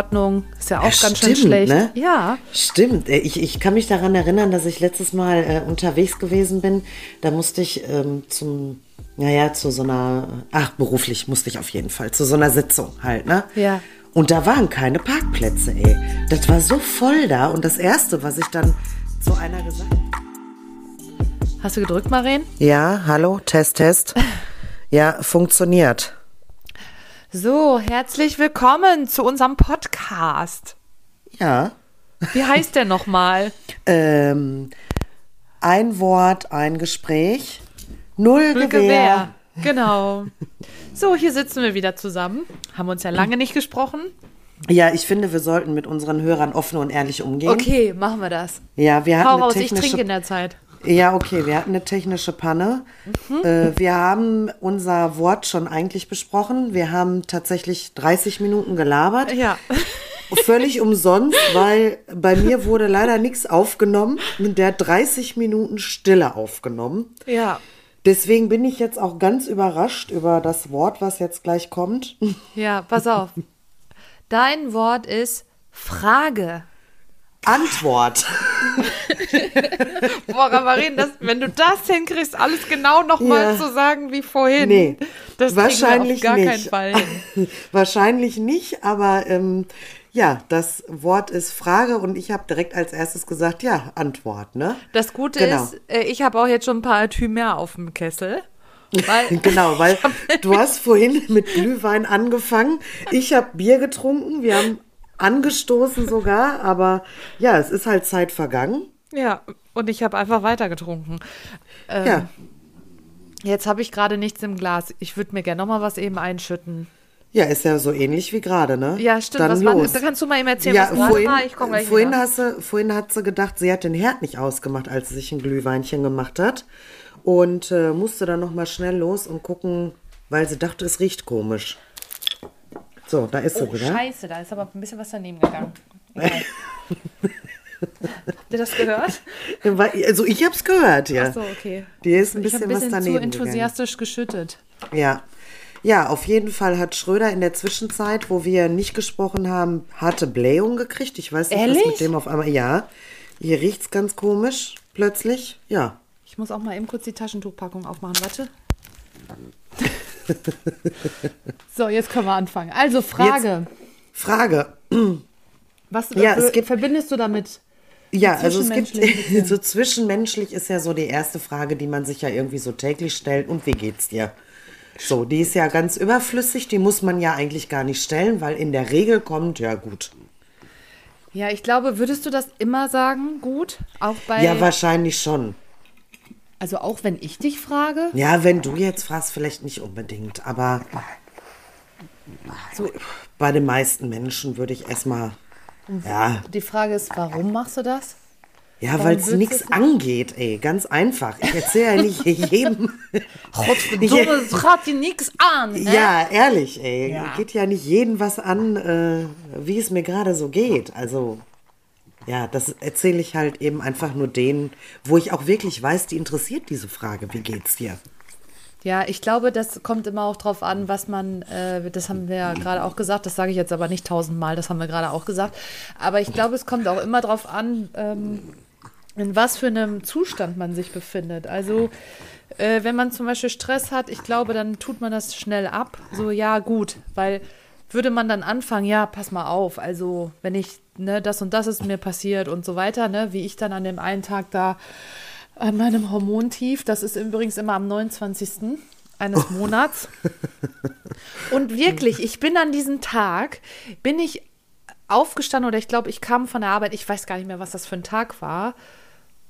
Unordnung. Ist ja auch Ja, ganz schön stimmt, schlecht. ne? Ja. Stimmt. Äh, Ich, ich kann mich daran erinnern, dass ich letztes Mal äh, unterwegs gewesen bin. Da musste ich ähm, zum, naja, zu so einer, ach, beruflich musste ich auf jeden Fall, zu so einer Sitzung halt, ne? Ja. Und da waren keine Parkplätze, ey. Das war so voll da. Und das Erste, was ich dann zu einer gesagt habe, Hast du gedrückt, Maren? Ja, hallo, Test, Test. Ja, funktioniert. So, herzlich willkommen zu unserem Podcast. Ja. Wie heißt der nochmal? Ähm, ein Wort, ein Gespräch. Null, Gewehr. Genau. So, hier sitzen wir wieder zusammen. Haben uns ja lange nicht gesprochen. Ja, ich finde, wir sollten mit unseren Hörern offen und ehrlich umgehen. Okay, machen wir das. Ja, wir hatten Hau raus, ich trinke in der Zeit. Ja, okay, wir hatten eine technische Panne. Mhm. Äh, wir haben unser Wort schon eigentlich besprochen. Wir haben tatsächlich 30 Minuten gelabert. Ja. Völlig umsonst, weil bei mir wurde leider nichts aufgenommen. Der hat 30 Minuten Stille aufgenommen. Ja. Deswegen bin ich jetzt auch ganz überrascht über das Wort, was jetzt gleich kommt. Ja, pass auf. Dein Wort ist Frage. Antwort. Boah, Ramarin, das, wenn du das hinkriegst, alles genau nochmal Ja. zu sagen wie vorhin. Nee, das wahrscheinlich wir auf gar nicht. keinen Fall hin. Wahrscheinlich nicht, aber ähm, ja, das Wort ist Frage und ich habe direkt als erstes gesagt, ja, Antwort, ne? Das Gute Genau. ist, äh, ich habe auch jetzt schon ein paar Thymer auf dem Kessel. Weil, Genau, weil du hast vorhin mit Glühwein angefangen. Ich habe Bier getrunken, wir haben angestoßen sogar, aber ja, es ist halt Zeit vergangen. ja, und ich habe einfach weiter getrunken. Ähm, Ja, Jetzt habe ich gerade nichts im Glas. Ich würde mir gerne nochmal was eben einschütten. ja, ist ja so ähnlich wie gerade, ne? Ja, stimmt. Dann was war, los. da kannst du mal eben erzählen, Ja, was vorhin, war. Ich komme gleich vorhin, wieder. hast du, vorhin hat sie gedacht, sie hat den Herd nicht ausgemacht, als sie sich ein Glühweinchen gemacht hat. Und äh, musste dann nochmal schnell los und gucken, weil sie dachte, es riecht komisch. So, da ist sie Oh, wieder. scheiße, da ist aber ein bisschen was daneben gegangen. Habt ihr das gehört? Also ich hab's gehört, ja. Ach so, okay. Die ist ein Ich habe bisschen, ein bisschen was zu daneben enthusiastisch geschüttet. gegangen. Ja. Ja, auf jeden Fall hat Schröder in der Zwischenzeit, wo wir nicht gesprochen haben, harte Blähung gekriegt. Ich weiß nicht, Ehrlich? was mit dem auf einmal. Ja. Hier riecht's ganz komisch, plötzlich. Ja. Ich muss auch mal eben kurz die Taschentuchpackung aufmachen. Warte. So, jetzt können wir anfangen. Also, Frage. Frage. Was Ja, es gibt- verbindest du damit? Ja, also es gibt so zwischenmenschlich ist ja so die erste Frage, die man sich ja irgendwie so täglich stellt. Und wie geht's dir? So, die ist ja ganz überflüssig, die muss man ja eigentlich gar nicht stellen, weil in der Regel kommt, ja gut. Ja, ich glaube, würdest du das immer sagen? Gut? Auch bei. Ja, wahrscheinlich schon. Also, auch wenn ich dich frage? Ja, wenn du jetzt fragst, vielleicht nicht unbedingt, aber So, bei den meisten Menschen würde ich erstmal, ja, die Frage ist, warum machst du das? ja, weil es nichts angeht, ey, ganz einfach. Ich erzähle ja nicht jedem. Das hat dir nichts an. ne? Ja, ehrlich, ey. Ja. Geht ja nicht jeden was an, äh, wie es mir gerade so geht. Also, ja, das erzähle ich halt eben einfach nur denen, wo ich auch wirklich weiß, die interessiert diese Frage, wie geht's dir? Ja, ich glaube, das kommt immer auch drauf an, was man, äh, das haben wir ja gerade auch gesagt, das sage ich jetzt aber nicht tausendmal, das haben wir gerade auch gesagt. Aber ich glaube, es kommt auch immer drauf an, ähm, in was für einem Zustand man sich befindet. Also, äh, wenn man zum Beispiel Stress hat, ich glaube, dann tut man das schnell ab. So, ja, gut, weil würde man dann anfangen, ja, pass mal auf, also wenn ich, ne, das und das ist mir passiert und so weiter, ne, wie ich dann an dem einen Tag da an meinem Hormontief, das ist übrigens immer am 29. eines Monats. Und wirklich, ich bin an diesem Tag, bin ich aufgestanden oder ich glaube, ich kam von der Arbeit, ich weiß gar nicht mehr, was das für ein Tag war.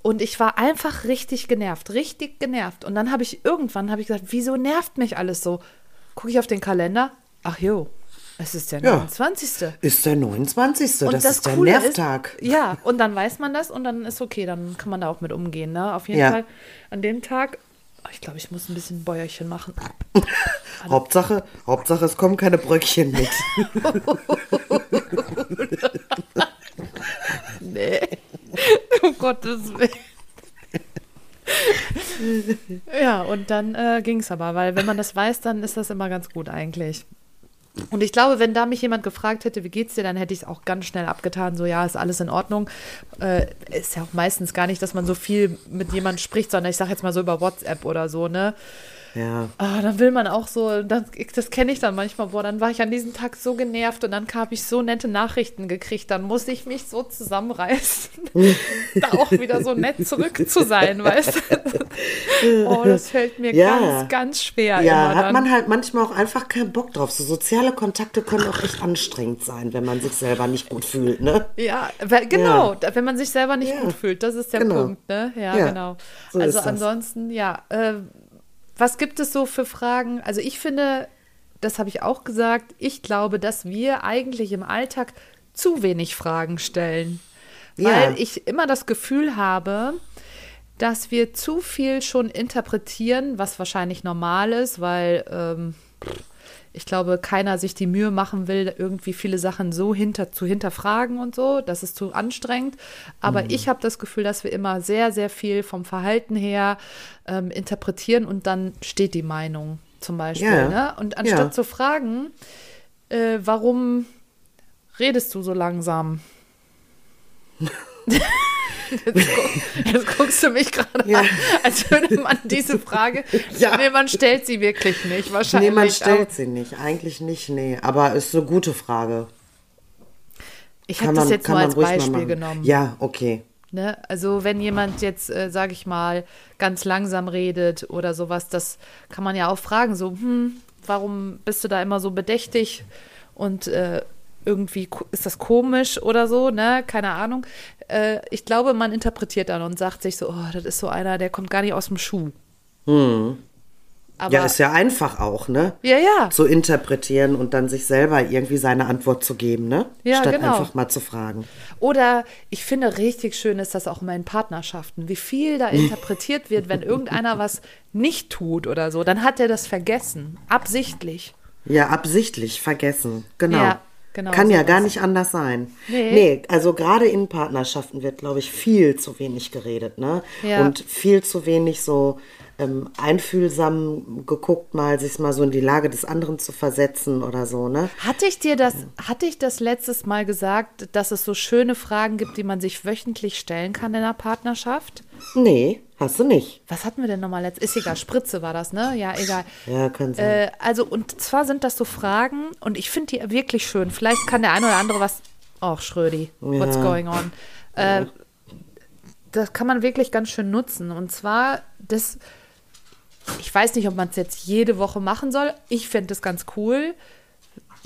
Und ich war einfach richtig genervt, richtig genervt. Und dann habe ich irgendwann habe ich gesagt, wieso nervt mich alles so? Gucke ich auf den Kalender. Ach jo, es ist der Ja. 29. Ist der 29. Und das, ist der Coole Nervtag. Ist, ja, und dann weiß man das und dann ist okay, dann kann man da auch mit umgehen. Ne? Auf jeden Ja. Fall an dem Tag, oh, ich glaube, ich muss ein bisschen Bäuerchen machen. Hauptsache, Hauptsache, es kommen keine Bröckchen mit. Nee. um Gottes Willen. ja, und dann äh, ging es aber, weil wenn man das weiß, dann ist das immer ganz gut eigentlich. Und ich glaube, wenn da mich jemand gefragt hätte, wie geht's dir, dann hätte ich es auch ganz schnell abgetan. So, ja, ist alles in Ordnung. Äh, ist ja auch meistens gar nicht, dass man so viel mit jemandem spricht, sondern ich sage jetzt mal so über WhatsApp oder so, ne? Ja. Ah, dann will man auch so, das, das kenne ich dann manchmal, boah, dann war ich an diesem Tag so genervt und dann habe ich so nette Nachrichten gekriegt, dann muss ich mich so zusammenreißen, da auch wieder so nett zurück zu sein, weißt du? oh, das fällt mir Ja. ganz, ganz schwer Ja, immer hat man halt manchmal auch einfach keinen Bock drauf. So soziale Kontakte können auch echt anstrengend sein, wenn man sich selber nicht gut fühlt, ne? Ja, genau, Ja. wenn man sich selber nicht Ja. gut fühlt, das ist der Genau. Punkt, ne? Ja, genau. so also ansonsten, ja, äh, was gibt es so für Fragen? Also ich finde, das habe ich auch gesagt, ich glaube, dass wir eigentlich im Alltag zu wenig Fragen stellen. Ja. Weil ich immer das Gefühl habe, dass wir zu viel schon interpretieren, was wahrscheinlich normal ist, weil ähm, ich glaube, keiner sich die Mühe machen will, irgendwie viele Sachen so hinter, zu hinterfragen und so. Das ist zu anstrengend. Aber Mhm. ich habe das Gefühl, dass wir immer sehr, sehr viel vom Verhalten her ähm, interpretieren und dann steht die Meinung zum Beispiel. Ja. Ne? Und anstatt Ja. zu fragen, äh, warum redest du so langsam? Jetzt, guck, jetzt guckst du mich gerade Ja. an, als würde man diese Frage. Ja. Nee, man stellt sie wirklich nicht, wahrscheinlich. Nee, man stellt sie nicht. Eigentlich nicht, nee. Aber ist eine gute Frage. Ich habe das jetzt nur als Beispiel genommen. Ja, okay. Ne? Also wenn jemand jetzt, äh, sage ich mal, ganz langsam redet oder sowas, das kann man ja auch fragen, so, hm, warum bist du da immer so bedächtig und äh, irgendwie ist das komisch oder so, ne? Keine Ahnung. Äh, ich glaube, man interpretiert dann und sagt sich so, oh, das ist so einer, der kommt gar nicht aus dem Schuh. Aber, ja, ist ja einfach auch, ne? ja, ja. Zu interpretieren und dann sich selber irgendwie seine Antwort zu geben, ne? Ja, Statt genau. einfach mal zu fragen. Oder ich finde, richtig schön ist das auch immer in Partnerschaften, wie viel da interpretiert wird, wenn irgendeiner was nicht tut oder so, dann hat er das vergessen, absichtlich. Ja, absichtlich vergessen. Genau. Ja, genau, Kann ja sowas. gar nicht anders sein. Nee. Nee, also gerade in Partnerschaften wird, glaube ich, viel zu wenig geredet, ne? Ja. Und viel zu wenig so ähm, einfühlsam geguckt, mal sich mal so in die Lage des anderen zu versetzen oder so, ne? Hatte ich dir das, hatte ich das letztes Mal gesagt, dass es so schöne Fragen gibt, die man sich wöchentlich stellen kann in einer Partnerschaft? Nee, hast du nicht. Was hatten wir denn nochmal letztes? Ist egal, Spritze war das, ne? Ja, egal. Ja, kann sein. Äh, also, und zwar sind das so Fragen, und ich finde die wirklich schön. Vielleicht kann der eine oder andere was. Och, Schrödi, what's Ja. going on? Äh, das kann man wirklich ganz schön nutzen. Und zwar, das. Ich weiß nicht, ob man es jetzt jede Woche machen soll. Ich finde es ganz cool,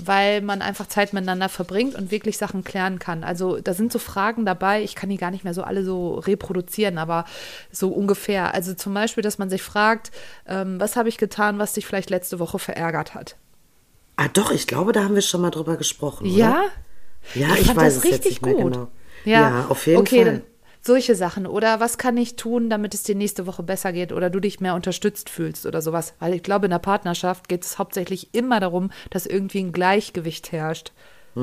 weil man einfach Zeit miteinander verbringt und wirklich Sachen klären kann. Also da sind so Fragen dabei, ich kann die gar nicht mehr so alle so reproduzieren, aber so ungefähr. Also zum Beispiel, dass man sich fragt, ähm, was habe ich getan, was dich vielleicht letzte Woche verärgert hat? ah, doch, ich glaube, da haben wir schon mal drüber gesprochen. Ja? Oder? Ja, ich, fand weiß das es jetzt richtig nicht mehr gut. genau. Ja, auf jeden okay, Fall. Dann solche Sachen. Oder was kann ich tun, damit es dir nächste Woche besser geht oder du dich mehr unterstützt fühlst oder sowas. Weil ich glaube, in der Partnerschaft geht es hauptsächlich immer darum, dass irgendwie ein Gleichgewicht herrscht.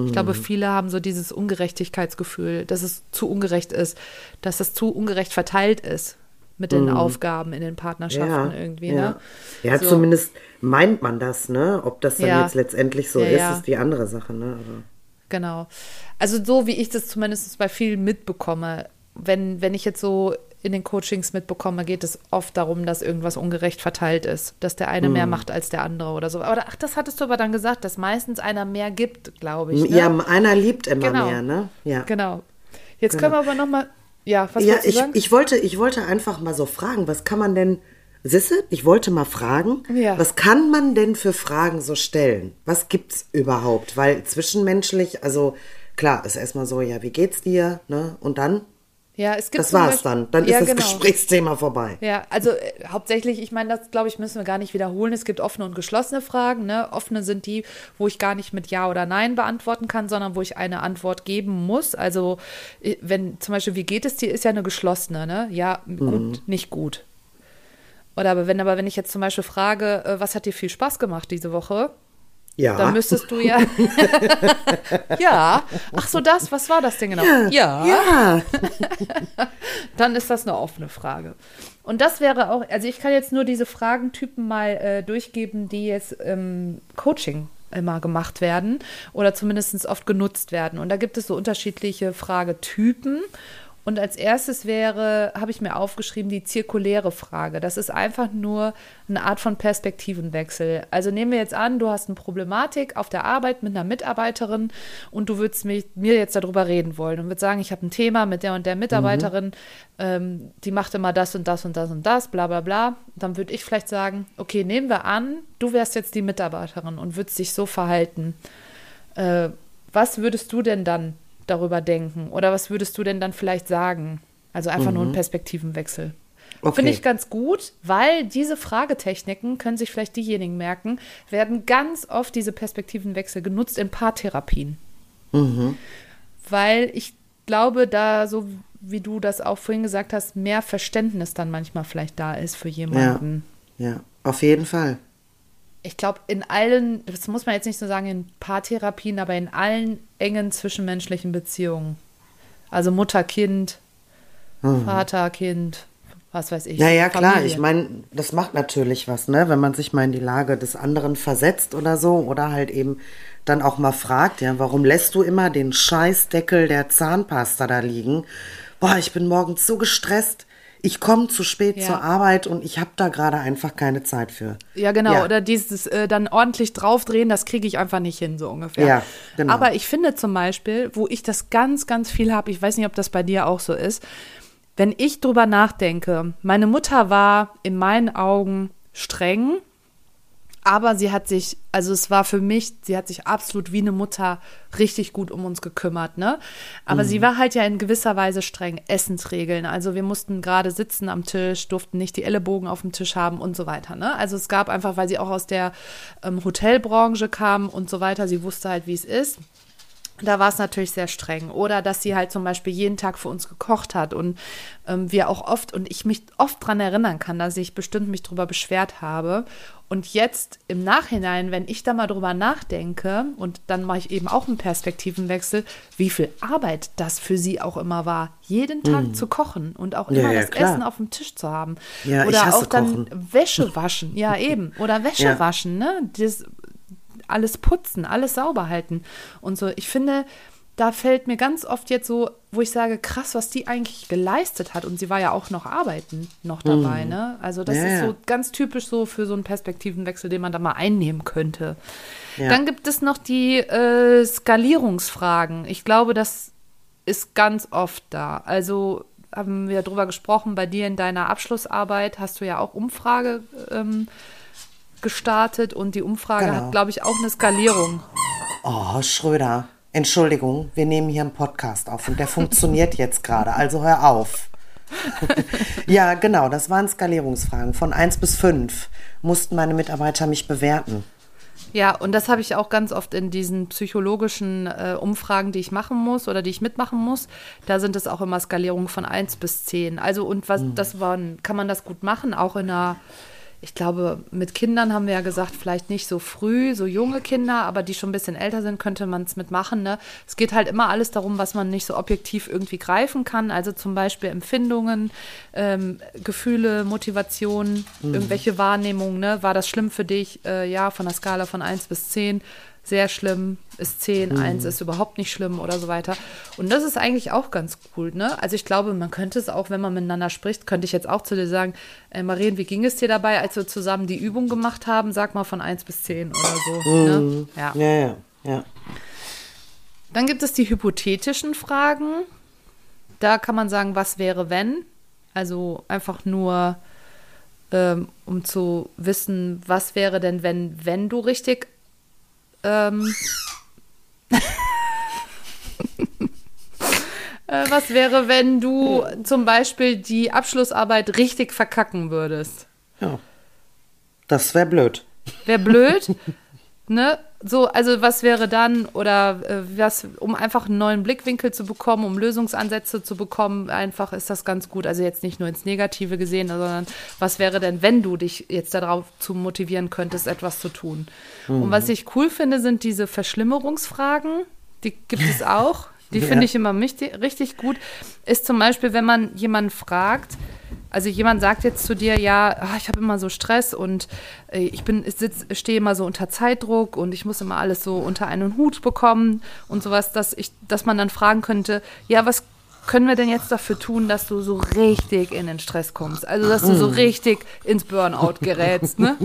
Ich glaube, Mhm. viele haben so dieses Ungerechtigkeitsgefühl, dass es zu ungerecht ist, dass es zu ungerecht verteilt ist mit den Aufgaben in den Partnerschaften irgendwie. Mhm. ja. Ne? Ja, So. zumindest meint man das, ne? Ob das dann Ja. jetzt letztendlich so Ja, ist, ja. ist die andere Sache, ne? Aber Genau. Also so wie ich das zumindest bei vielen mitbekomme, wenn, wenn ich jetzt so in den Coachings mitbekomme, geht es oft darum, dass irgendwas ungerecht verteilt ist, dass der eine Mhm. mehr macht als der andere oder so. Aber ach, das hattest du aber dann gesagt, dass meistens einer mehr gibt, glaube ich. Ne? Ja, einer liebt immer Genau. mehr, ne? Ja. Genau. Jetzt können wir aber noch mal, ja, was Ja, ich, sagen? ich, wollte, ich wollte einfach mal so fragen, was kann man denn, Sisse, ich wollte mal fragen, Ja. was kann man denn für Fragen so stellen? Was gibt's überhaupt? Weil zwischenmenschlich, also klar, ist erstmal so, ja, wie geht's dir? Ne? Und dann? Ja, es gibt Das war's Beispiel- dann. Dann ja, ist das genau. Gesprächsthema vorbei. Ja, also äh, hauptsächlich, ich meine, das glaube ich, müssen wir gar nicht wiederholen. Es gibt offene und geschlossene Fragen. Ne? Offene sind die, wo ich gar nicht mit Ja oder Nein beantworten kann, sondern wo ich eine Antwort geben muss. Also, wenn zum Beispiel, wie geht es dir, ist ja eine geschlossene, ne? Ja, Mhm. gut, nicht gut. Oder aber wenn, aber wenn ich jetzt zum Beispiel frage, äh, was hat dir viel Spaß gemacht diese Woche? Ja. Dann müsstest du ja. ja. Ach so, das, was war das denn genau? Ja. ja. Dann ist das eine offene Frage. Und das wäre auch, also ich kann jetzt nur diese Fragentypen mal äh, durchgeben, die jetzt im Coaching immer gemacht werden oder zumindest oft genutzt werden. Und da gibt es so unterschiedliche Fragetypen. Und als erstes wäre, habe ich mir aufgeschrieben, die zirkuläre Frage. Das ist einfach nur eine Art von Perspektivenwechsel. Also nehmen wir jetzt an, du hast eine Problematik auf der Arbeit mit einer Mitarbeiterin und du würdest mich, mir jetzt darüber reden wollen und würdest sagen, ich habe ein Thema mit der und der Mitarbeiterin, mhm. ähm, die macht immer das und das und das und das, bla bla bla. Dann würde ich vielleicht sagen, okay, nehmen wir an, du wärst jetzt die Mitarbeiterin und würdest dich so verhalten. Äh, was würdest du denn dann darüber denken? Oder was würdest du denn dann vielleicht sagen? Also einfach mhm. nur ein. Perspektivenwechsel. Okay. Finde ich ganz gut, weil diese Fragetechniken, können sich vielleicht diejenigen merken, werden ganz oft diese Perspektivenwechsel genutzt in Paartherapien. Mhm. Weil ich glaube, da, so wie du das auch vorhin gesagt hast, mehr Verständnis dann manchmal vielleicht da ist für jemanden. Ja, ja auf jeden Fall ich glaube, in allen, das muss man jetzt nicht so sagen in Paartherapien, aber in allen engen zwischenmenschlichen Beziehungen. Also Mutter, Kind, mhm. Vater, Kind, was weiß ich. Ja, ja, klar. Ich meine, das macht natürlich was, ne? Wenn man sich mal in die Lage des anderen versetzt oder so oder halt eben dann auch mal fragt, ja, warum lässt du immer den Scheißdeckel der Zahnpasta da liegen? Boah, ich bin morgens so gestresst ich komme zu spät ja. zur Arbeit und ich habe da gerade einfach keine Zeit für. Ja, genau. Ja. Oder dieses äh, dann ordentlich draufdrehen, das kriege ich einfach nicht hin, so ungefähr. Ja, genau. Aber ich finde zum Beispiel, wo ich das ganz, ganz viel habe, ich weiß nicht, ob das bei dir auch so ist, wenn ich drüber nachdenke, meine Mutter war in meinen Augen streng, aber sie hat sich, also es war für mich, sie hat sich absolut wie eine Mutter richtig gut um uns gekümmert, ne? Aber mhm. sie war halt ja in gewisser Weise streng. Essensregeln. Also wir mussten gerade sitzen am Tisch, durften nicht die Ellenbogen auf dem Tisch haben und so weiter, ne? Also es gab einfach, weil sie auch aus der ähm, Hotelbranche kam und so weiter, sie wusste halt, wie es ist da war es natürlich sehr streng. Oder dass sie halt zum Beispiel jeden Tag für uns gekocht hat und ähm, wir auch oft und ich mich oft daran erinnern kann, dass ich bestimmt mich darüber beschwert habe. Und jetzt im Nachhinein, wenn ich da mal drüber nachdenke und dann mache ich eben auch einen Perspektivenwechsel, wie viel Arbeit das für sie auch immer war, jeden Tag mm. zu kochen und auch immer ja, das klar. Essen auf dem Tisch zu haben. Ja, Oder auch dann kochen. Wäsche waschen, ja eben. Oder Wäsche waschen, ne? Das alles putzen, alles sauber halten und so. Ich finde, da fällt mir ganz oft jetzt so, wo ich sage, krass, was die eigentlich geleistet hat. Und sie war ja auch noch arbeiten noch dabei, mm. ne? Also das ja, ist so ganz typisch so für so einen Perspektivenwechsel, den man da mal einnehmen könnte. Ja. Dann gibt es noch die äh, Skalierungsfragen. Ich glaube, das ist ganz oft da. Also haben wir darüber gesprochen, bei dir in deiner Abschlussarbeit hast du ja auch Umfrage ähm, gestartet und die Umfrage genau. hat, glaube ich, auch eine Skalierung. Oh, Schröder, Entschuldigung, wir nehmen hier einen Podcast auf und der funktioniert jetzt gerade, also hör auf. ja, genau, das waren Skalierungsfragen. Von 1 bis 5 mussten meine Mitarbeiter mich bewerten. Ja, und das habe ich auch ganz oft in diesen psychologischen äh, Umfragen, die ich machen muss oder die ich mitmachen muss. Da sind es auch immer Skalierungen von 1 bis 10. Also, und was, mhm. das waren, kann man das gut machen, auch in einer ich glaube, mit Kindern haben wir ja gesagt, vielleicht nicht so früh, so junge Kinder, aber die schon ein bisschen älter sind, könnte man es mitmachen. Ne? Es geht halt immer alles darum, was man nicht so objektiv irgendwie greifen kann. Also zum Beispiel Empfindungen, ähm, Gefühle, Motivation, mhm. irgendwelche Wahrnehmungen. Ne? War das schlimm für dich? Äh, ja, von der Skala von 1 bis 10 sehr schlimm, ist 10, mhm. 1 ist überhaupt nicht schlimm oder so weiter. Und das ist eigentlich auch ganz cool, ne? Also ich glaube, man könnte es auch, wenn man miteinander spricht, könnte ich jetzt auch zu dir sagen, äh, Marien, wie ging es dir dabei, als wir zusammen die Übung gemacht haben? Sag mal von 1 bis 10 oder so. Mhm. Ne? Ja. ja, ja, ja. Dann gibt es die hypothetischen Fragen. Da kann man sagen, was wäre, wenn? Also einfach nur, ähm, um zu wissen, was wäre denn, wenn, wenn du richtig ähm, äh, was wäre, wenn du zum Beispiel die Abschlussarbeit richtig verkacken würdest? Ja. Das wäre blöd. Wäre blöd. ne? So, also was wäre dann, oder äh, was, um einfach einen neuen Blickwinkel zu bekommen, um Lösungsansätze zu bekommen, einfach ist das ganz gut. Also jetzt nicht nur ins Negative gesehen, sondern was wäre denn, wenn du dich jetzt darauf zu motivieren könntest, etwas zu tun? Mhm. Und was ich cool finde, sind diese Verschlimmerungsfragen. Die gibt es auch. Die ja. finde ich immer richtig, richtig gut. Ist zum Beispiel, wenn man jemanden fragt, also jemand sagt jetzt zu dir, ja, ah, ich habe immer so Stress und äh, ich bin, ich sitz, stehe immer so unter Zeitdruck und ich muss immer alles so unter einen Hut bekommen und sowas, dass ich, dass man dann fragen könnte, ja, was können wir denn jetzt dafür tun, dass du so richtig in den Stress kommst? Also, dass du so richtig ins Burnout gerätst, ne?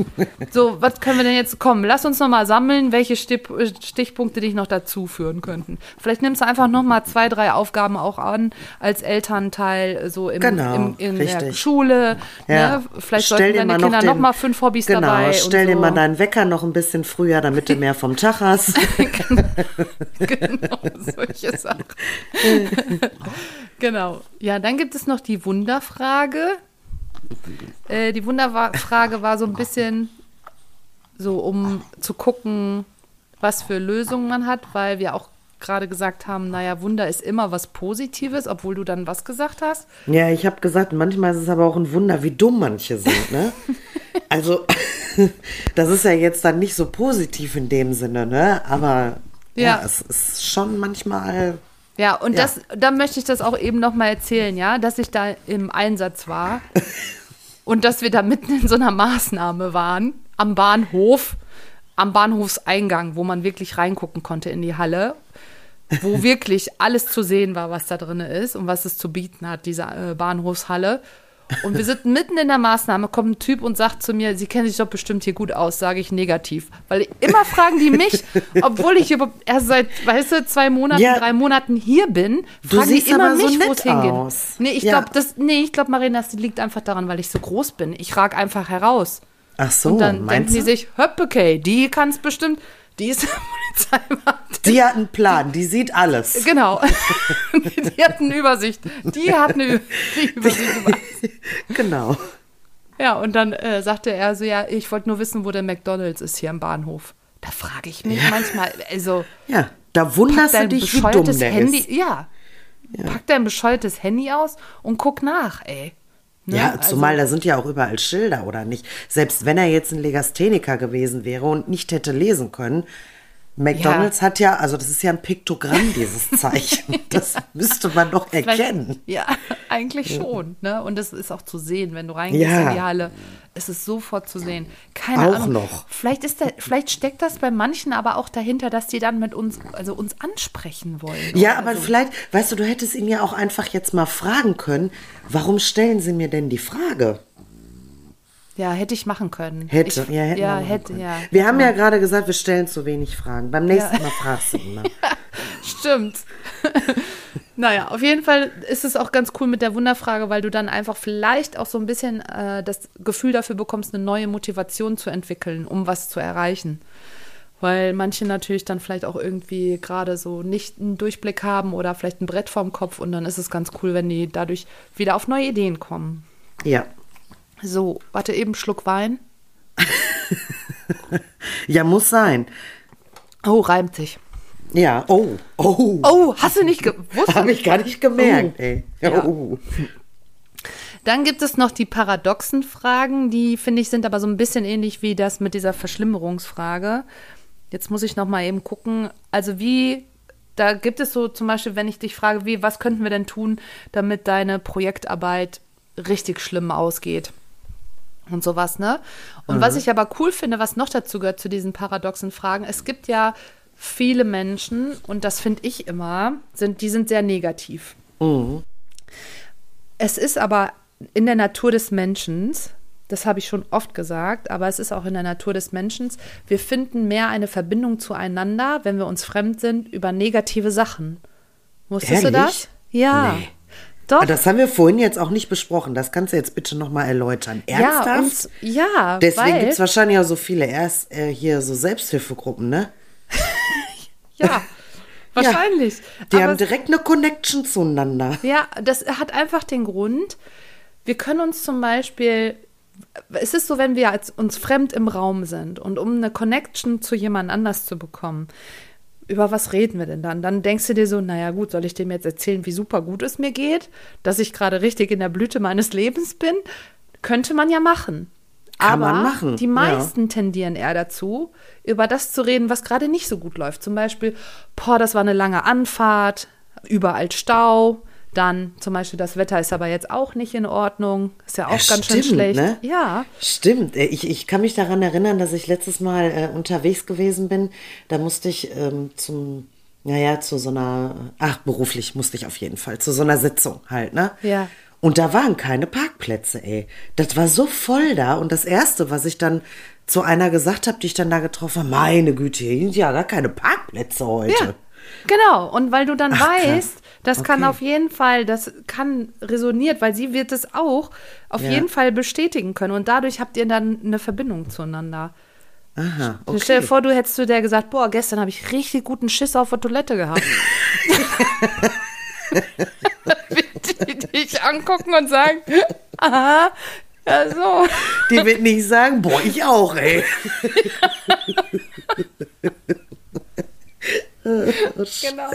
So, was können wir denn jetzt, komm, lass uns nochmal sammeln, welche Stich, Stichpunkte dich noch dazu führen könnten. Vielleicht nimmst du einfach nochmal zwei, drei Aufgaben auch an, als Elternteil, so im, Genau, im, in der richtig. Schule, Ja. ne? Vielleicht Stell sollten deine mal Kinder nochmal fünf Hobbys Genau, dabei. stell und dir so. mal deinen Wecker noch ein bisschen früher, damit du mehr vom Tag hast. genau, solche Sachen. genau. Ja, dann gibt es noch die Wunderfrage. Äh, die Wunderfrage war so ein bisschen so, um zu gucken, was für Lösungen man hat, weil wir auch gerade gesagt haben, naja, Wunder ist immer was Positives, obwohl du dann was gesagt hast. Ja, ich habe gesagt, manchmal ist es aber auch ein Wunder, wie dumm manche sind, ne? Also, das ist ja jetzt dann nicht so positiv in dem Sinne, ne? Aber ja, Ja. es ist schon manchmal. Ja, und Ja. das, da möchte ich das auch eben noch mal erzählen, ja, dass ich da im Einsatz war und dass wir da mitten in so einer Maßnahme waren, am Bahnhof, am Bahnhofseingang, wo man wirklich reingucken konnte in die Halle, wo wirklich alles zu sehen war, was da drin ist und was es zu bieten hat, diese äh, Bahnhofshalle. Und wir sind mitten in der Maßnahme, kommt ein Typ und sagt zu mir, Sie kennen sich doch bestimmt hier gut aus, sage ich negativ. Weil immer fragen die mich, obwohl ich erst seit, weißt du, zwei Monaten, Ja. drei Monaten hier bin, Du fragen die immer aber so mich, wo es hingeht. Nee, ich Ja. glaube, das, nee, ich glaube, Marina, das liegt einfach daran, weil ich so groß bin. Ich rag einfach heraus. Ach so, und dann denken meinst die du? sich, Höppekay, die kann es bestimmt, die ist Polizeibeamtin. Die hat einen Plan, die sieht alles. Genau. die hat eine Übersicht. Die hat eine die Übersicht über. Genau. Ja, und dann äh, sagte er so, ja, ich wollte nur wissen, wo der McDonalds ist hier im Bahnhof. Da frage ich mich manchmal, also Ja, da wunderst du dich, wie dumm der Handy, ist. ja, pack dein bescheuertes Handy aus und guck nach, ey. Ne? Ja, Also- zumal da sind ja auch überall Schilder, oder nicht? Selbst wenn er jetzt ein Legastheniker gewesen wäre und nicht hätte lesen können, McDonalds hat ja, also das ist ja ein Piktogramm, dieses Zeichen. Das müsste man doch erkennen. Ja, eigentlich schon. Ne? Und das ist auch zu sehen, wenn du reingehst Ja. in die Halle. Es ist sofort zu sehen. Keine Auch Ahnung. noch. Vielleicht, ist da, vielleicht steckt das bei manchen aber auch dahinter, dass die dann mit uns, also uns ansprechen wollen. Ja, aber so. vielleicht, weißt du, du hättest ihn ja auch einfach jetzt mal fragen können, warum stellen Sie mir denn die Frage? Ja, hätte ich machen können. Hätte, ich, ja, hätte, ja, hätte, ja. Wir haben man. ja gerade gesagt, wir stellen zu wenig Fragen. Beim nächsten Mal fragst du mal. Stimmt. naja, auf jeden Fall ist es auch ganz cool mit der Wunderfrage, weil du dann einfach vielleicht auch so ein bisschen äh, das Gefühl dafür bekommst, eine neue Motivation zu entwickeln, um was zu erreichen. Weil manche natürlich dann vielleicht auch irgendwie gerade so nicht einen Durchblick haben oder vielleicht ein Brett vorm Kopf und dann ist es ganz cool, wenn die dadurch wieder auf neue Ideen kommen. Ja. So, warte eben, Schluck Wein. Ja, muss sein. Oh, reimt sich. Ja, oh, oh. Oh, hast du nicht gewusst? Habe ich gar nicht gemerkt, Oh. ey. Ja. Oh. Dann gibt es noch die paradoxen Fragen, die finde ich sind aber so ein bisschen ähnlich wie das mit dieser Verschlimmerungsfrage. Jetzt muss ich noch mal eben gucken. Also wie, da gibt es so zum Beispiel, wenn ich dich frage, wie, was könnten wir denn tun, damit deine Projektarbeit richtig schlimm ausgeht? Und sowas, ne? Und was ich aber cool finde, was noch dazu gehört zu diesen paradoxen Fragen, es gibt ja viele Menschen, und das finde ich immer, sind, die sind sehr negativ. Es ist aber in der Natur des Menschen, das habe ich schon oft gesagt, aber es ist auch in der Natur des Menschen, wir finden mehr eine Verbindung zueinander, wenn wir uns fremd sind, über negative Sachen. Wusstest du Ehrlich? das? Ja. Nee. Doch. Das haben wir vorhin jetzt auch nicht besprochen. Das kannst du jetzt bitte nochmal erläutern. ja, Ernsthaft? und, ja, Deswegen gibt es wahrscheinlich auch so viele erst äh, hier so Selbsthilfegruppen, ne? ja, wahrscheinlich. Die Aber haben direkt eine Connection zueinander. Ja, das hat einfach den Grund, wir können uns zum Beispiel, es ist so, wenn wir als uns fremd im Raum sind und um eine Connection zu jemand anders zu bekommen, über was reden wir denn dann? Dann denkst du dir so, naja gut, soll ich dem jetzt erzählen, wie super gut es mir geht, dass ich gerade richtig in der Blüte meines Lebens bin? Könnte man ja machen. Kann Aber man machen, die ja. meisten tendieren eher dazu, über das zu reden, was gerade nicht so gut läuft. Zum Beispiel, boah, das war eine lange Anfahrt, überall Stau, Dann zum Beispiel das Wetter ist aber jetzt auch nicht in Ordnung. Ist ja auch Ja, ganz schön stimmt, schlecht. ne? Ja. Stimmt. Äh, Ich, ich kann mich daran erinnern, dass ich letztes Mal äh, unterwegs gewesen bin. Da musste ich ähm, zum, naja, zu so einer, ach, beruflich musste ich auf jeden Fall, zu so einer Sitzung halt, ne? Ja. Und da waren keine Parkplätze, ey. Das war so voll da. Und das Erste, was ich dann zu einer gesagt habe, die ich dann da getroffen habe, meine Güte, hier sind ja gar keine Parkplätze heute. Ja, genau. Und weil du dann Ach, krass. weißt, das kann Okay. auf jeden Fall, das kann resoniert, weil sie wird es auch auf Ja. jeden Fall bestätigen können. Und dadurch habt ihr dann eine Verbindung zueinander. Aha, Stell dir okay. vor, du hättest zu der gesagt, boah, gestern habe ich richtig guten Schiss auf der Toilette gehabt. Wird die dich angucken und sagen, aha, ja so. Die wird nicht sagen, boah, ich auch, ey. Genau.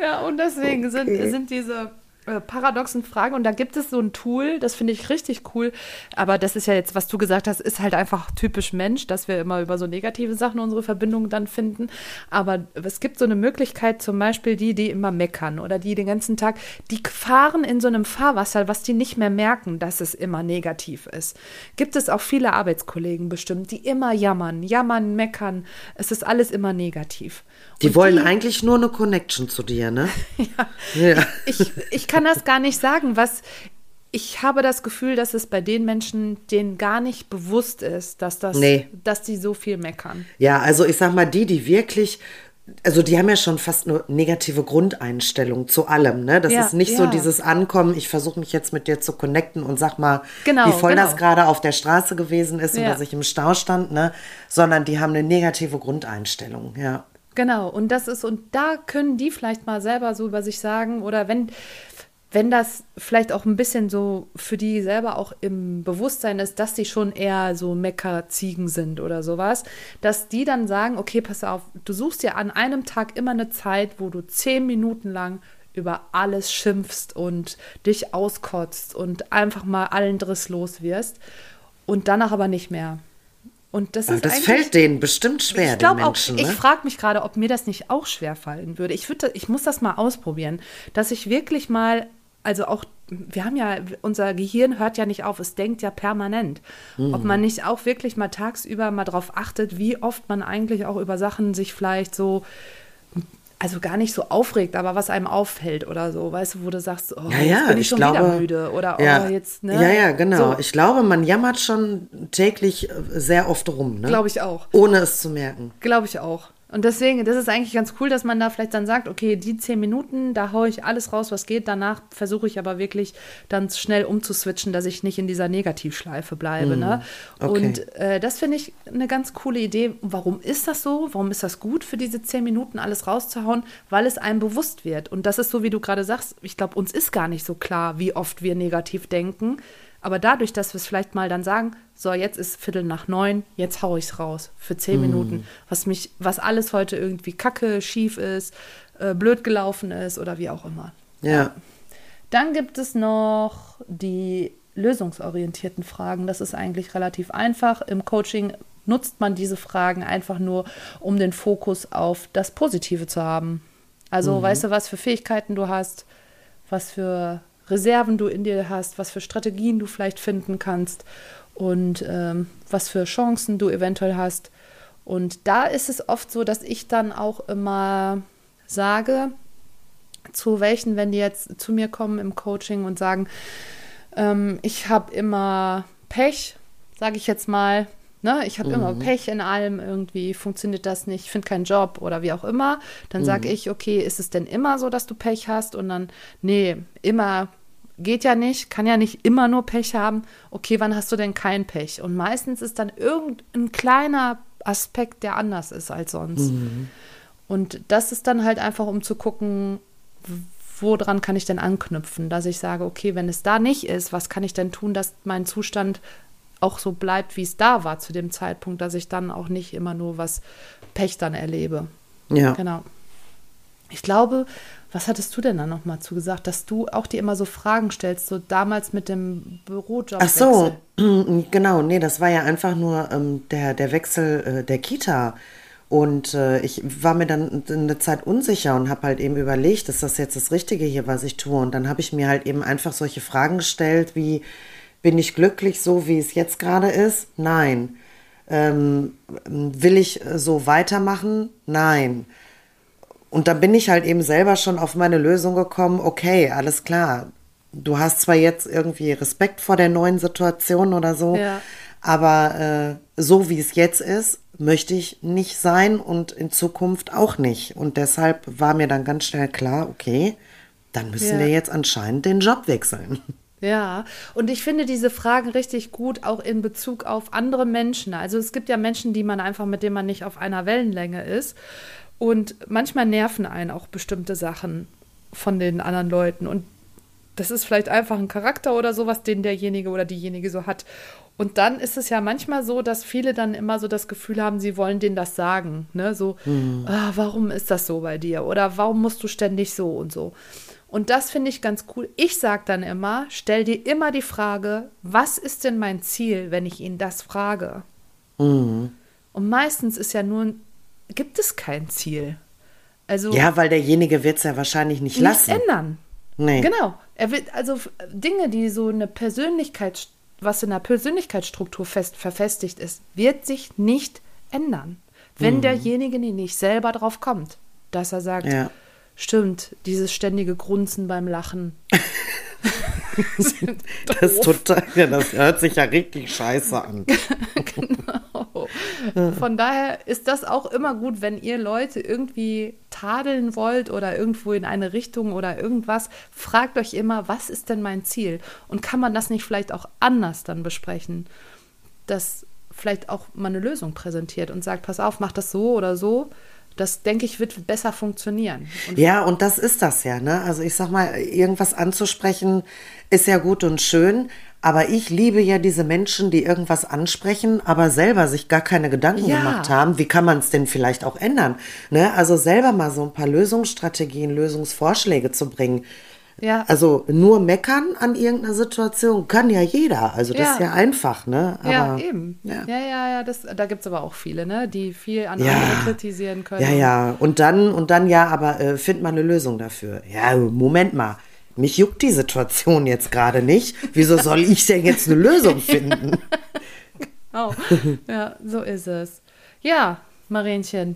Ja, und deswegen sind, sind diese äh, paradoxen Fragen und da gibt es so ein Tool, das finde ich richtig cool, aber das ist ja jetzt, was du gesagt hast, ist halt einfach typisch Mensch, dass wir immer über so negative Sachen unsere Verbindung dann finden, aber es gibt so eine Möglichkeit, zum Beispiel die, die immer meckern oder die den ganzen Tag, die fahren in so einem Fahrwasser, was die nicht mehr merken, dass es immer negativ ist. Gibt es auch viele Arbeitskollegen bestimmt, die immer jammern, jammern, meckern, es ist alles immer negativ. Die Und wollen eigentlich nur eine Connection zu dir, ne? ja. Ja. Ich, ich kann das gar nicht sagen, was. Ich habe das Gefühl, dass es bei den Menschen, denen gar nicht bewusst ist, dass das, Nee. dass die so viel meckern. Ja, also ich sag mal, die, die wirklich, also die haben ja schon fast eine negative Grundeinstellung zu allem, ne? Das Ja, ist nicht so ja. dieses Ankommen, ich versuche mich jetzt mit dir zu connecten und sag mal, Genau, wie voll genau. das gerade auf der Straße gewesen ist und Ja. dass ich im Stau stand, ne? Sondern die haben eine negative Grundeinstellung, ja. Genau, und das ist, und da können die vielleicht mal selber so über sich sagen, oder wenn, wenn das vielleicht auch ein bisschen so für die selber auch im Bewusstsein ist, dass die schon eher so Meckerziegen sind oder sowas, dass die dann sagen, okay, pass auf, du suchst dir an einem Tag immer eine Zeit, wo du zehn Minuten lang über alles schimpfst und dich auskotzt und einfach mal allen Driss los wirst und danach aber nicht mehr. Und das ist das fällt denen bestimmt schwer, ich glaube auch, Menschen, ich ne? frage mich gerade, ob mir das nicht auch schwer fallen würde. Ich würde, ich muss das mal ausprobieren, dass ich wirklich mal, also auch, wir haben ja, unser Gehirn hört ja nicht auf, es denkt ja permanent. Mhm. Ob man nicht auch wirklich mal tagsüber mal drauf achtet, wie oft man eigentlich auch über Sachen sich vielleicht so, also gar nicht so aufregt, aber was einem auffällt oder so, weißt du, wo du sagst, oh, Ja, jetzt ja, bin ich, ich schon glaube, wieder müde oder ja, oh, jetzt, ne? ja, ja, genau. So, Ich glaube, man jammert schon täglich äh, sehr oft rum, ne? Glaube ich auch. Ohne es zu merken. Glaube ich auch. Und deswegen, das ist eigentlich ganz cool, dass man da vielleicht dann sagt, okay, die zehn Minuten, da haue ich alles raus, was geht. Danach versuche ich aber wirklich dann schnell umzuswitchen, dass ich nicht in dieser Negativschleife bleibe. Ne? Hm, okay. Und äh, das finde ich eine ganz coole Idee. Warum ist das so? Warum ist das gut für diese zehn Minuten, alles rauszuhauen? Weil es einem bewusst wird. Und das ist so, wie du gerade sagst, ich glaube, uns ist gar nicht so klar, wie oft wir negativ denken. Aber dadurch, dass wir es vielleicht mal dann sagen, so, jetzt ist Viertel nach neun, jetzt hau ich's raus für zehn Minuten, was mich, was alles heute irgendwie kacke, schief ist, äh, blöd gelaufen ist oder wie auch immer. Ja. Dann gibt es noch die lösungsorientierten Fragen. Das ist eigentlich relativ einfach. Im Coaching nutzt man diese Fragen einfach nur, um den Fokus auf das Positive zu haben. Also weißt du, was für Fähigkeiten du hast, was für Reserven du in dir hast, was für Strategien du vielleicht finden kannst und ähm, was für Chancen du eventuell hast. Und da ist es oft so, dass ich dann auch immer sage, zu welchen, wenn die jetzt zu mir kommen im Coaching und sagen, ähm, ich habe immer Pech, sage ich jetzt mal, ne? ich habe immer Pech in allem, irgendwie funktioniert das nicht, ich finde keinen Job oder wie auch immer, dann sage ich, okay, ist es denn immer so, dass du Pech hast? Und dann, nee, immer geht ja nicht, kann ja nicht immer nur Pech haben. Okay, wann hast du denn kein Pech? Und meistens ist dann irgendein kleiner Aspekt, der anders ist als sonst. Und das ist dann halt einfach, um zu gucken, woran kann ich denn anknüpfen, dass ich sage, okay, wenn es da nicht ist, was kann ich denn tun, dass mein Zustand auch so bleibt, wie es da war zu dem Zeitpunkt, dass ich dann auch nicht immer nur was Pech dann erlebe. Ja. Genau. Ich glaube, was hattest du denn da nochmal zu gesagt, dass du auch dir immer so Fragen stellst, so damals mit dem Bürojob. Ach so, genau, nee, das war ja einfach nur ähm, der, der Wechsel äh, der Kita. Und äh, ich war mir dann eine Zeit unsicher und habe halt eben überlegt, ist das jetzt das Richtige hier, was ich tue? Und dann habe ich mir halt eben einfach solche Fragen gestellt, wie, bin ich glücklich so, wie es jetzt gerade ist? Nein. Ähm, will ich so weitermachen? Nein. Und da bin ich halt eben selber schon auf meine Lösung gekommen, okay, alles klar. Du hast zwar jetzt irgendwie Respekt vor der neuen Situation oder so, Ja. aber äh, so wie es jetzt ist, möchte ich nicht sein und in Zukunft auch nicht. Und deshalb war mir dann ganz schnell klar, okay, dann müssen Ja. wir jetzt anscheinend den Job wechseln. Ja, und ich finde diese Fragen richtig gut, auch in Bezug auf andere Menschen. Also es gibt ja Menschen, die man einfach, mit denen man nicht auf einer Wellenlänge ist. Und manchmal nerven einen auch bestimmte Sachen von den anderen Leuten. Und das ist vielleicht einfach ein Charakter oder sowas, den derjenige oder diejenige so hat. Und dann ist es ja manchmal so, dass viele dann immer so das Gefühl haben, sie wollen denen das sagen. Ne? So, ah, warum ist das so bei dir? Oder warum musst du ständig so und so? Und das finde ich ganz cool. Ich sage dann immer, stell dir immer die Frage, was ist denn mein Ziel, wenn ich ihn das frage? Und meistens ist ja nur, ein- gibt es kein Ziel. Also Ja, weil derjenige wird es ja wahrscheinlich nicht lassen. ändern. Nee. Genau. Er wird also Dinge, die so eine Persönlichkeit, was in der Persönlichkeitsstruktur fest verfestigt ist, wird sich nicht ändern, Mhm. wenn derjenige nicht selber drauf kommt, dass er sagt, Ja. Stimmt, dieses ständige Grunzen beim Lachen. Das, ist doof. total, ja, das hört sich ja richtig scheiße an. Genau. Von daher ist das auch immer gut, wenn ihr Leute irgendwie tadeln wollt oder irgendwo in eine Richtung oder irgendwas. Fragt euch immer, was ist denn mein Ziel? Und kann man das nicht vielleicht auch anders dann besprechen? Dass vielleicht auch mal eine Lösung präsentiert und sagt, pass auf, mach das so oder so. Das, denke ich, wird besser funktionieren. Und Ja, und das ist das ja, ne? Also ich sag mal, irgendwas anzusprechen ist ja gut und schön, aber ich liebe ja diese Menschen, die irgendwas ansprechen, aber selber sich gar keine Gedanken Ja. gemacht haben. Wie kann man es denn vielleicht auch ändern? Ne? Also selber mal so ein paar Lösungsstrategien, Lösungsvorschläge zu bringen. Ja, Also nur meckern an irgendeiner Situation kann ja jeder. Also das Ja. ist ja einfach, ne? ja, Aber- eben. Ja. Ja, ja, ja. Das, da gibt es aber auch viele, ne? die viel an Ja. andere kritisieren können. Ja, ja. Und dann, und dann ja, aber äh, find mal eine Lösung dafür. Ja, Moment mal. Mich juckt die Situation jetzt gerade nicht. Wieso soll ich denn jetzt eine Lösung finden? Oh, ja, so ist es. Ja, Marienchen.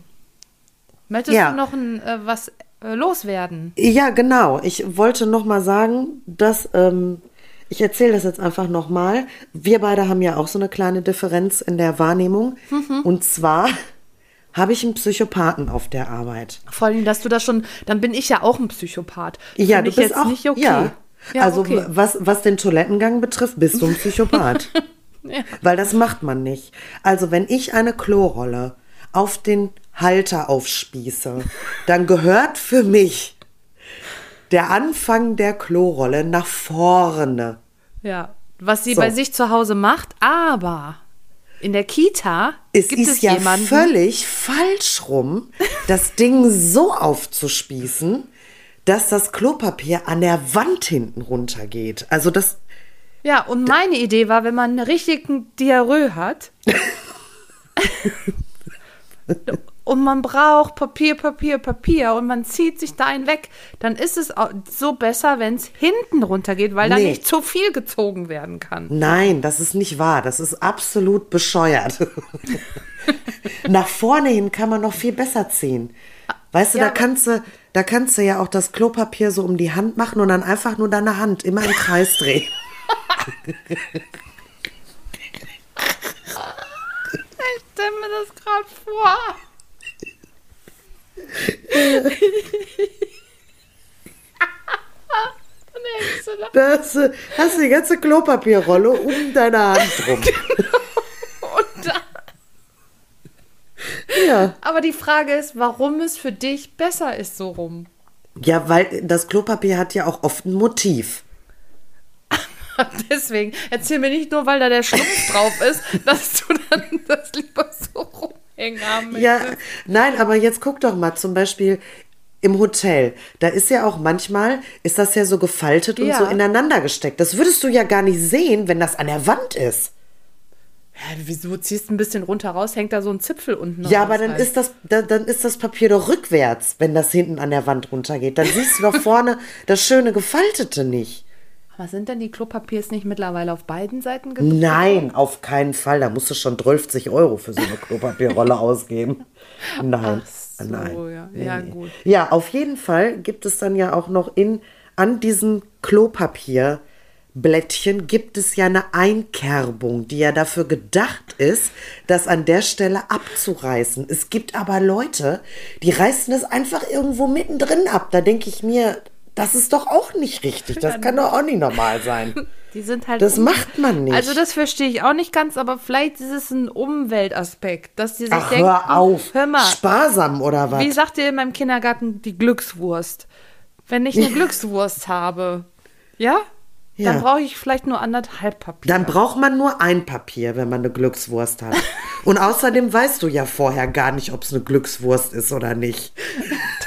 Möchtest Ja. du noch ein, äh, was äh, loswerden? Ja, genau. Ich wollte noch mal sagen, dass ähm, ich erzähle das jetzt einfach noch mal. Wir beide haben ja auch so eine kleine Differenz in der Wahrnehmung. Und zwar habe ich einen Psychopathen auf der Arbeit. Vor allem, dass du das schon, dann bin ich ja auch ein Psychopath. Ja, Find du bist auch nicht okay. Ja. Ja, also okay. was, was den Toilettengang betrifft, bist du ein Psychopath. Ja. Weil das macht man nicht. Also wenn ich eine Klorolle auf den Halter aufspieße, dann gehört für mich der Anfang der Klorolle nach vorne. Ja, was sie So. bei sich zu Hause macht, aber in der Kita Es gibt ist es ja jemanden, völlig falsch rum, das Ding so aufzuspießen, dass das Klopapier an der Wand hinten runtergeht. Also das Ja, und meine Idee war, wenn man einen richtigen Diarrhoe hat und man braucht Papier, Papier, Papier und man zieht sich da einen weg, dann ist es so besser, wenn es hinten runtergeht, weil da Nee. nicht zu viel gezogen werden kann. Nein, das ist nicht wahr. Das ist absolut bescheuert. Nach vorne hin kann man noch viel besser ziehen. Weißt du, Ja, da kannst du, da kannst du ja auch das Klopapier so um die Hand machen und dann einfach nur deine Hand immer im Kreis drehen. Stelle mir das gerade vor. Dann hängst du da Da hast du, die ganze Klopapierrolle um deine Hand rum. und da. Ja. Aber die Frage ist, warum es für dich besser ist so rum. ja, weil das Klopapier hat ja auch oft ein Motiv. Deswegen erzähl mir nicht nur, weil da der Schlumpf drauf ist, dass du dann das lieber so rumhängen haben Ja, möchtest. nein, aber jetzt guck doch mal, zum Beispiel im Hotel. Da ist ja auch manchmal, ist das ja so gefaltet und Ja. so ineinander gesteckt. Das würdest du ja gar nicht sehen, wenn das an der Wand ist. Ja, wieso ziehst du ein bisschen runter raus, hängt da so ein Zipfel unten Ja, aber dann halt. ist, das, da, dann ist das Papier doch rückwärts, wenn das hinten an der Wand runtergeht. Dann siehst du doch vorne das schöne Gefaltete nicht. Aber sind denn die Klopapiers nicht mittlerweile auf beiden Seiten gedruckt? Nein, auf keinen Fall. Da musst du schon 12 Euro für so eine Klopapierrolle ausgeben. Nein. so, nein. ja. Ja, gut. Ja, auf jeden Fall gibt es dann ja auch noch in, an diesen Klopapierblättchen gibt es ja eine Einkerbung, die ja dafür gedacht ist, das an der Stelle abzureißen. Es gibt aber Leute, die reißen es einfach irgendwo mittendrin ab. Da denke ich mir, das ist doch auch nicht richtig. Das kann doch auch nicht normal sein. Die sind halt. Das macht man nicht. Also, das verstehe ich auch nicht ganz, aber vielleicht ist es ein Umweltaspekt, dass die sich Ach, denken: hör auf. Hör mal, Sparsam oder was? wie sagt ihr in meinem Kindergarten die Glückswurst? Wenn ich eine Glückswurst habe, ja? Ja. Dann brauche ich vielleicht nur anderthalb Papier. Dann braucht man nur ein Papier, wenn man eine Glückswurst hat. Und außerdem weißt du ja vorher gar nicht, ob es eine Glückswurst ist oder nicht.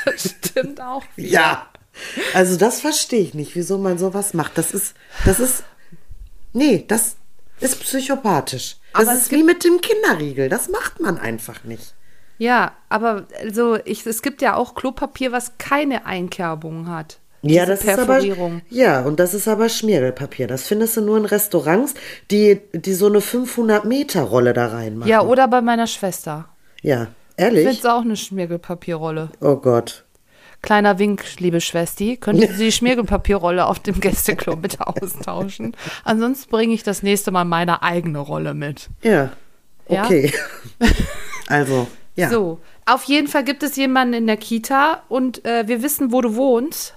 das stimmt auch. Ja. Also das verstehe ich nicht, wieso man sowas macht. Das ist, das ist, nee, das ist psychopathisch. Das Aber ist wie mit dem Kinderriegel. Das macht man einfach nicht. Ja, aber also ich, es gibt ja auch Klopapier, was keine Einkerbung hat. Ja, das ist aber, ja, und das ist aber Schmiergelpapier. Das findest du nur in Restaurants, die, die so eine 500 Meter Rolle da reinmachen. Ja, oder bei meiner Schwester. Ja, Ich ehrlich? finde es auch eine Schmirgelpapierrolle. Oh Gott. Kleiner Wink, liebe Schwesti. Könnten Sie die Schmirgelpapierrolle auf dem Gästeklo bitte austauschen? Ansonsten bringe ich das nächste Mal meine eigene Rolle mit. Ja, Ja? okay. also, ja. So, auf jeden Fall gibt es jemanden in der Kita und äh, wir wissen, wo du wohnst.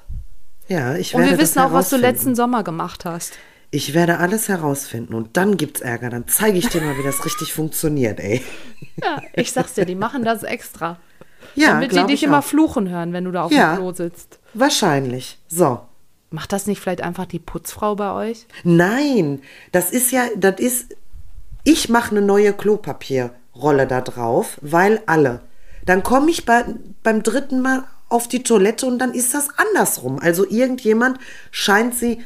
Ja, ich Und werde wir wissen auch, was du letzten Sommer gemacht hast. Ich werde alles herausfinden und dann gibt's Ärger. Dann zeige ich dir mal, wie das richtig funktioniert, ey. Ja, ich sag's dir, die machen das extra. Ja, damit die dich ich immer auch. fluchen hören, wenn du da auf Ja. dem Klo sitzt. Wahrscheinlich. So. Macht das nicht vielleicht einfach die Putzfrau bei euch? Nein, das ist ja, das ist, ich mache eine neue Klopapierrolle da drauf, weil alle. Dann komme ich bei, beim dritten Mal auf die Toilette und dann ist das andersrum. Also irgendjemand scheint sie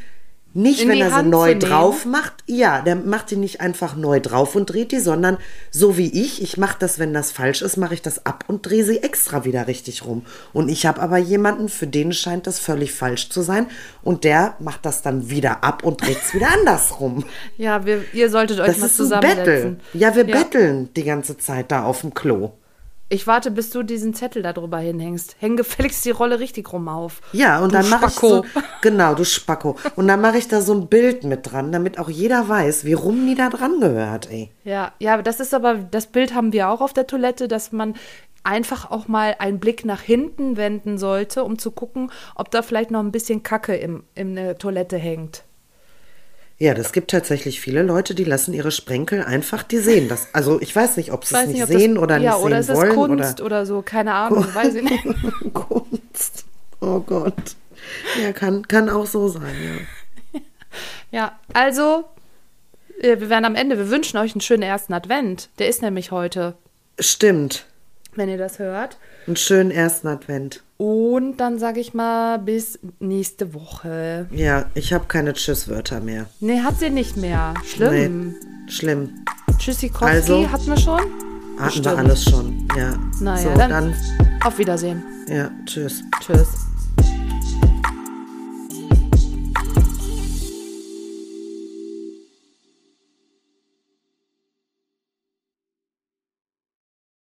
nicht, wenn er sie Hand neu drauf macht, ja, der macht die nicht einfach neu drauf und dreht die, sondern so wie ich, ich mache das, wenn das falsch ist, mache ich das ab und drehe sie extra wieder richtig rum. Und ich habe aber jemanden, für den scheint das völlig falsch zu sein und der macht das dann wieder ab und dreht es wieder andersrum. Ja, wir, ihr solltet euch Das mal ist ein Battle. zusammensetzen. Ja, wir Ja. betteln die ganze Zeit da auf dem Klo. Ich warte, bis du diesen Zettel da drüber hinhängst. Häng gefälligst die Rolle richtig rum auf. Ja, und Du dann mache ich so, genau, du Spacko. Und dann mache ich da so ein Bild mit dran, damit auch jeder weiß, wie rum die da dran gehört, ey. Ja, ja, das ist aber, das Bild haben wir auch auf der Toilette, dass man einfach auch mal einen Blick nach hinten wenden sollte, um zu gucken, ob da vielleicht noch ein bisschen Kacke im, in der Toilette hängt. Ja, das gibt tatsächlich viele Leute, die lassen ihre Sprenkel einfach, die sehen das. Also ich weiß nicht, ob sie es nicht ob sehen das, oder ja, nicht oder sehen es wollen. ist Kunst oder, so, keine Ahnung, weiß ich nicht. Kunst. Oh Gott. Ja, kann, kann auch so sein, ja. Ja, also, äh, wir werden am Ende, wir wünschen euch einen schönen ersten Advent. Der ist nämlich heute, Stimmt. wenn ihr das hört. Einen schönen ersten Advent. Und dann sage ich mal bis nächste Woche. Ja, ich habe keine Tschüsswörter mehr. Nee, hat sie nicht mehr. Schlimm. Nee, schlimm. Tschüssikowski Also- hatten wir schon. Hatten Stimmt. wir alles schon. Ja. Naja, so, dann, dann, auf Wiedersehen. ja, tschüss. Tschüss.